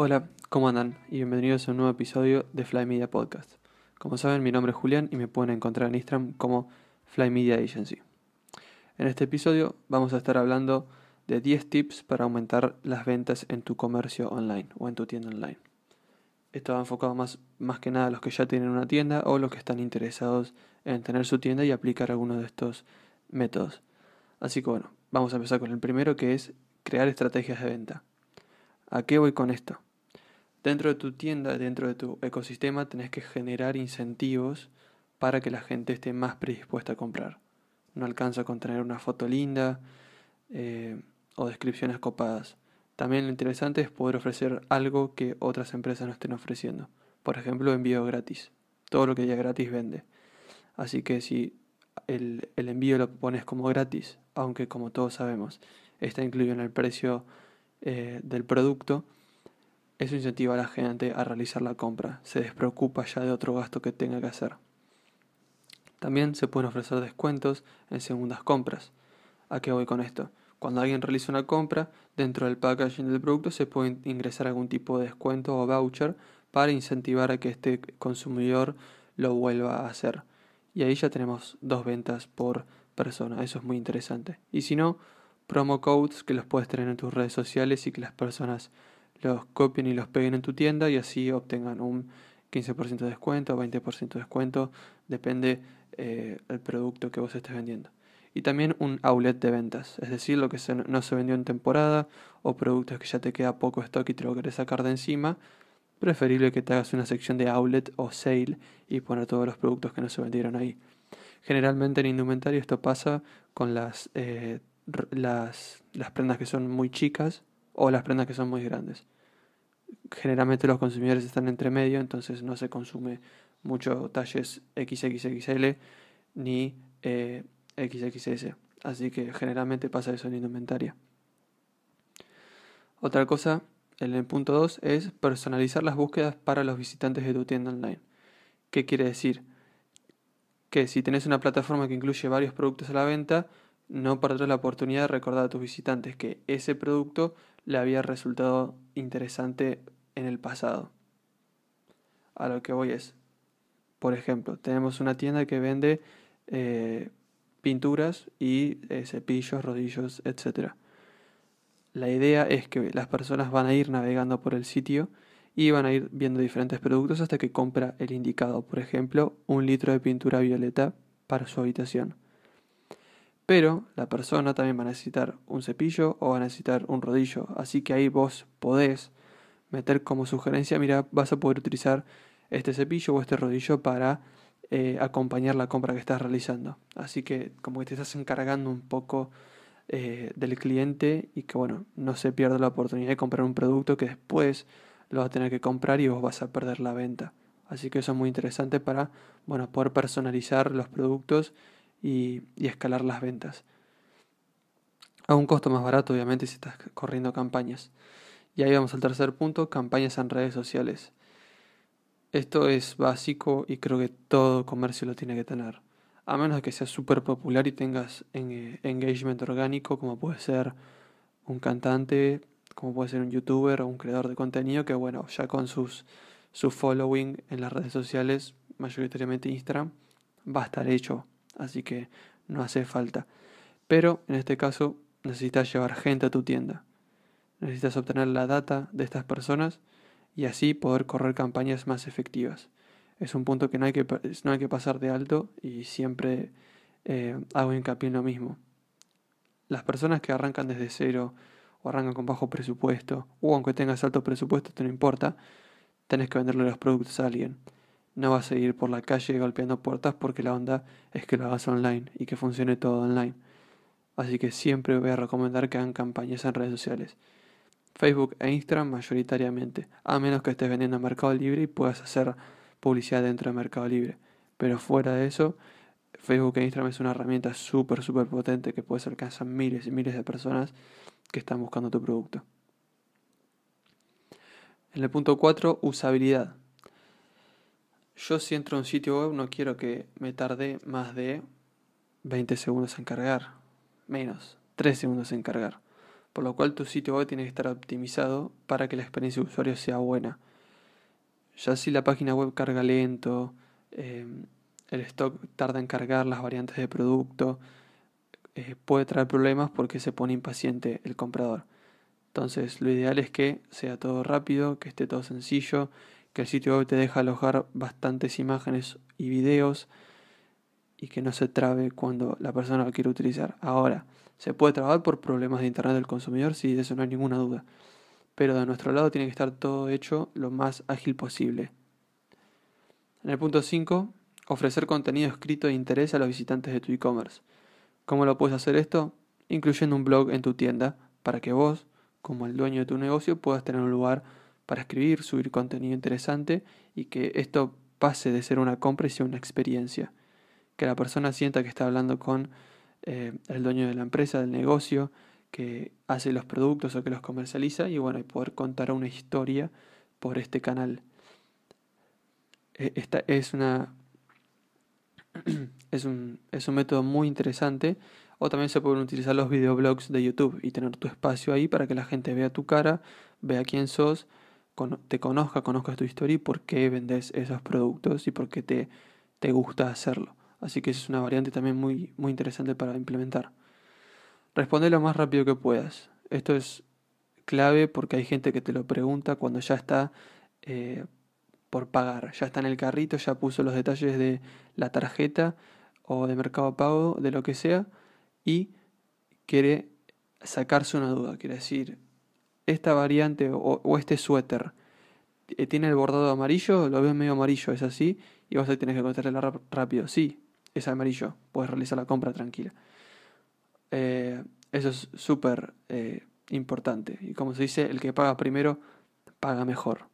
Hola, ¿cómo andan? Y bienvenidos a un nuevo episodio de Fly Media Podcast. Como saben, mi nombre es Julián y me pueden encontrar en Instagram como Fly Media Agency. En este episodio vamos a estar hablando de 10 tips para aumentar las ventas en tu comercio online o en tu tienda online. Esto va enfocado más, más que nada a los que ya tienen una tienda o los que están interesados en tener su tienda y aplicar alguno de estos métodos. Así que bueno, vamos a empezar con el primero que es crear estrategias de venta. ¿A qué voy con esto? Dentro de tu tienda, dentro de tu ecosistema, tenés que generar incentivos para que la gente esté más predispuesta a comprar. No alcanza con tener una foto linda eh, o descripciones copadas. También lo interesante es poder ofrecer algo que otras empresas no estén ofreciendo. Por ejemplo, envío gratis. Todo lo que haya gratis vende. Así que si el, envío lo pones como gratis, aunque como todos sabemos está incluido en el precio eh, del producto, eso incentiva a la gente a realizar la compra, se despreocupa ya de otro gasto que tenga que hacer. También se pueden ofrecer descuentos en segundas compras. ¿A qué voy con esto? Cuando alguien realiza una compra, dentro del packaging del producto se puede ingresar algún tipo de descuento o voucher para incentivar a que este consumidor lo vuelva a hacer. Y ahí ya tenemos dos ventas por persona. Eso es muy interesante. Y si no, promo codes que los puedes tener en tus redes sociales y que las personas los copien y los peguen en tu tienda y así obtengan un 15% de descuento o 20% de descuento, depende eh, el producto que vos estés vendiendo. Y también un outlet de ventas, es decir, lo que no se vendió en temporada o productos que ya te queda poco stock y te lo querés sacar de encima, preferible que te hagas una sección de outlet o sale y poner todos los productos que no se vendieron ahí. Generalmente en indumentario esto pasa con las, eh, las, las prendas que son muy chicas o las prendas que son muy grandes. Generalmente los consumidores están entre medio, entonces no se consume mucho talles XXXL ni eh, XXS. Así que generalmente pasa eso en indumentaria. Otra cosa, en el punto 2, es personalizar las búsquedas para los visitantes de tu tienda online. ¿Qué quiere decir? Que si tenés una plataforma que incluye varios productos a la venta, no perder la oportunidad de recordar a tus visitantes que ese producto le había resultado interesante en el pasado. A lo que voy es, por ejemplo, tenemos una tienda que vende eh, pinturas y eh, cepillos, rodillos, etc. La idea es que las personas van a ir navegando por el sitio y van a ir viendo diferentes productos hasta que compra el indicado, por ejemplo, un litro de pintura violeta para su habitación. Pero la persona también va a necesitar un cepillo o va a necesitar un rodillo. Así que ahí vos podés meter como sugerencia, mira, vas a poder utilizar este cepillo o este rodillo para eh, acompañar la compra que estás realizando. Así que como que te estás encargando un poco eh, del cliente y que bueno, no se pierda la oportunidad de comprar un producto que después lo va a tener que comprar y vos vas a perder la venta. Así que eso es muy interesante para bueno, poder personalizar los productos y, escalar las ventas. A un costo más barato, obviamente, si estás corriendo campañas. Y ahí vamos al tercer punto, campañas en redes sociales. Esto es básico y creo que todo comercio lo tiene que tener. A menos que sea súper popular y tengas eh, engagement orgánico, como puede ser un cantante, como puede ser un youtuber o un creador de contenido, que bueno, ya con sus, su following en las redes sociales, mayoritariamente Instagram, va a estar hecho así que no hace falta. Pero en este caso necesitas llevar gente a tu tienda. Necesitas obtener la data de estas personas y así poder correr campañas más efectivas. Es un punto que no hay que, no hay que pasar de alto y siempre eh, hago hincapié en lo mismo. Las personas que arrancan desde cero o arrancan con bajo presupuesto, o aunque tengas alto presupuesto, te no importa, tenés que venderle los productos a alguien no vas a ir por la calle golpeando puertas porque la onda es que lo hagas online y que funcione todo online. Así que siempre voy a recomendar que hagan campañas en redes sociales. Facebook e Instagram mayoritariamente, a menos que estés vendiendo en Mercado Libre y puedas hacer publicidad dentro de Mercado Libre. Pero fuera de eso, Facebook e Instagram es una herramienta súper, súper potente que puedes alcanzar miles y miles de personas que están buscando tu producto. En el punto 4, usabilidad. Yo si entro a un sitio web no quiero que me tarde más de 20 segundos en cargar. Menos, 3 segundos en cargar. por lo cual tu sitio web tiene que estar optimizado para que la experiencia de usuario sea buena. Ya si la página web carga lento, em, el stock tarda en cargar las variantes de producto, eh, puede traer problemas porque se pone impaciente el comprador. Entonces lo ideal es que sea todo rápido, que esté todo sencillo, que el sitio web te deja alojar bastantes imágenes y videos y que no se trabe cuando la persona lo quiere utilizar. Ahora, ¿se puede trabar por problemas de internet del consumidor? Sí, de eso no hay ninguna duda. Pero de nuestro lado tiene que estar todo hecho lo más ágil posible. En el punto 5, ofrecer contenido escrito de interés a los visitantes de tu e-commerce. ¿Cómo lo puedes hacer esto? Incluyendo un blog en tu tienda para que vos, como el dueño de tu negocio, puedas tener un lugar para escribir, subir contenido interesante y que esto pase de ser una compra y sea una experiencia. Que la persona sienta que está hablando con eh, el dueño de la empresa, del negocio, que hace los productos o que los comercializa y bueno, y poder contar una historia por este canal. E, esta es una es un, es un método muy interesante. O también se pueden utilizar los videoblogs de YouTube y tener tu espacio ahí para que la gente vea tu cara, vea quién sos, te conozca, conozca tu historia y por qué vendes esos productos y por qué te, te gusta hacerlo. Así que es una variante también muy, muy interesante para implementar. Responde lo más rápido que puedas. Esto es clave porque hay gente que te lo pregunta cuando ya está eh, por pagar. Ya está en el carrito, ya puso los detalles de la tarjeta o de mercado pago, de lo que sea, y quiere sacarse una duda. Quiere decir, esta variante o, este suéter eh, tiene el bordado amarillo, lo veo medio amarillo, es así, y vos tenés que contestarle rápido. Sí, es amarillo, puedes realizar la compra tranquila. Eh, eso es súper eh, importante. Y como se dice, el que paga primero, paga mejor.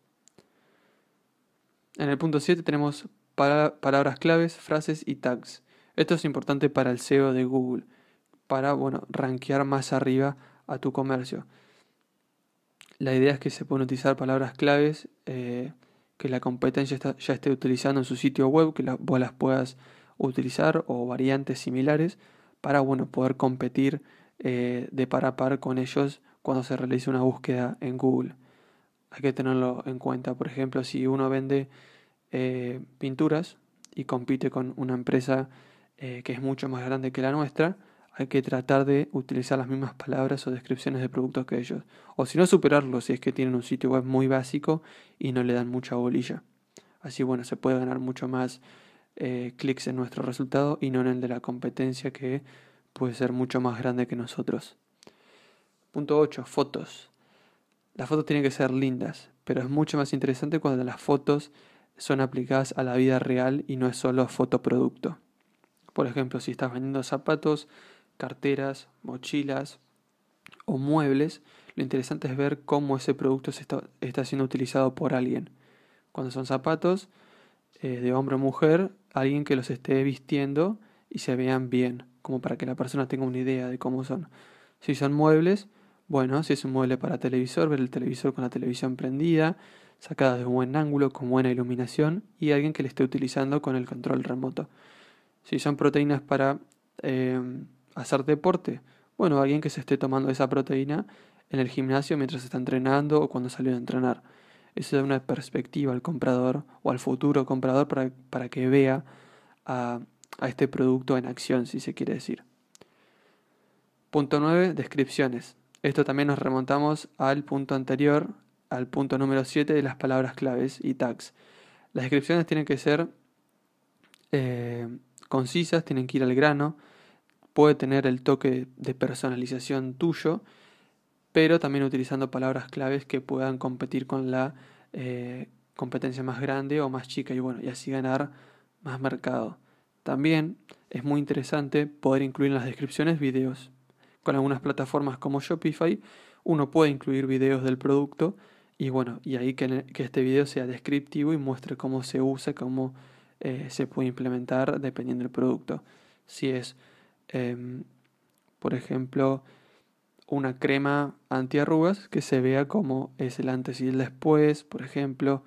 En el punto 7 tenemos palabras claves, frases y tags. Esto es importante para el SEO de Google, para, bueno, rankear más arriba a tu comercio. La idea es que se pueden utilizar palabras claves eh, que la competencia ya esté utilizando en su sitio web, que vos las puedas utilizar o variantes similares para, bueno, poder competir eh, de par a par con ellos cuando se realice una búsqueda en Google hay que tenerlo en cuenta. Por ejemplo, si uno vende eh, pinturas y compite con una empresa que es mucho más grande que la nuestra, hay que tratar de utilizar las mismas palabras o descripciones de productos que ellos. O si no, superarlo si es que tienen un sitio web muy básico y no le dan mucha bolilla. Así, bueno, se puede ganar mucho más eh, clics en nuestro resultado y no en el de la competencia que puede ser mucho más grande que nosotros. Punto 8. Fotos. Las fotos tienen que ser lindas, pero es mucho más interesante cuando las fotos son aplicadas a la vida real y no es solo fotoproducto. Por ejemplo, si estás vendiendo zapatos, carteras, mochilas o muebles, lo interesante es ver cómo ese producto se está, siendo utilizado por alguien. Cuando son zapatos eh, de hombre o mujer, alguien que los esté vistiendo y se vean bien, como para que la persona tenga una idea de cómo son. Si son muebles, bueno, si es un mueble para televisor, ver el televisor con la televisión prendida, sacada de un buen ángulo, con buena iluminación y alguien que le esté utilizando con el control remoto. Si son proteínas para eh, hacer deporte, bueno, alguien que se esté tomando esa proteína en el gimnasio mientras está entrenando o cuando salió a entrenar. Eso da una perspectiva al comprador o al futuro comprador para, para que vea a, a este producto en acción, si se quiere decir. Punto 9. Descripciones. Esto también nos remontamos al punto anterior, al punto número 7 de las palabras claves y tags. Las descripciones tienen que ser eh, concisas, tienen que ir al grano, puede tener el toque de personalización tuyo, pero también utilizando palabras claves que puedan competir con la eh, competencia más grande o más chica y bueno, y así ganar más mercado. También es muy interesante poder incluir en las descripciones videos con algunas plataformas como Shopify, uno puede incluir videos del producto y bueno, y ahí que, este video sea descriptivo y muestre cómo se usa, cómo eh, se puede implementar dependiendo del producto. Si es, em, por ejemplo, una crema antiarrugas, que se vea cómo es el antes y el después, por ejemplo,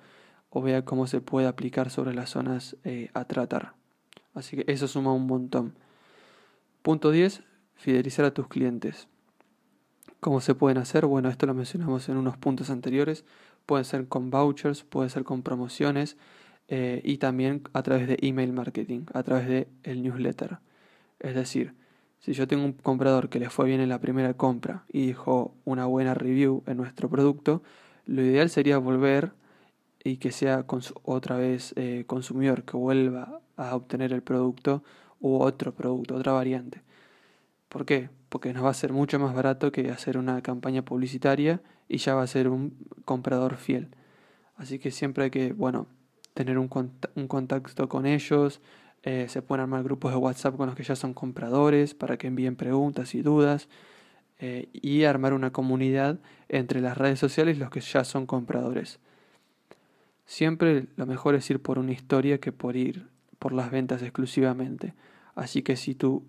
o vea cómo se puede aplicar sobre las zonas eh, a tratar. Así que eso suma un montón. Punto 10 fidelizar a tus clientes. ¿Cómo se pueden hacer? Bueno, esto lo mencionamos en unos puntos anteriores. Puede ser con vouchers, puede ser con promociones eh, y también a través de email marketing, a través de el newsletter. Es decir, si yo tengo un comprador que le fue bien en la primera compra y dejó una buena review en nuestro producto, lo ideal sería volver y que sea otra vez eh, consumidor, que vuelva a obtener el producto u otro producto, otra variante. ¿Por qué? Porque nos va a ser mucho más barato que hacer una campaña publicitaria y ya va a ser un comprador fiel. Así que siempre hay que, bueno, tener un, contacto con ellos. Eh, se pueden armar grupos de WhatsApp con los que ya son compradores para que envíen preguntas y dudas. Eh, y armar una comunidad entre las redes sociales y los que ya son compradores. Siempre lo mejor es ir por una historia que por ir por las ventas exclusivamente. Así que si tu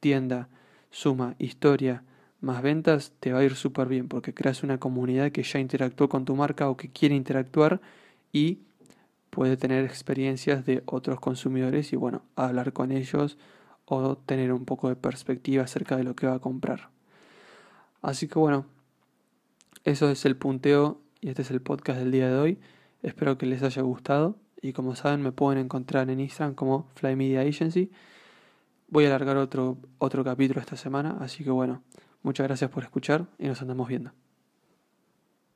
tienda suma historia más ventas, te va a ir súper bien porque creas una comunidad que ya interactuó con tu marca o que quiere interactuar y puede tener experiencias de otros consumidores y bueno, hablar con ellos o tener un poco de perspectiva acerca de lo que va a comprar. Así que bueno, eso es el punteo y este es el podcast del día de hoy. Espero que les haya gustado y como saben me pueden encontrar en Instagram como Fly Media Agency. Voy a alargar otro, otro capítulo esta semana, así que bueno, muchas gracias por escuchar y nos andamos viendo.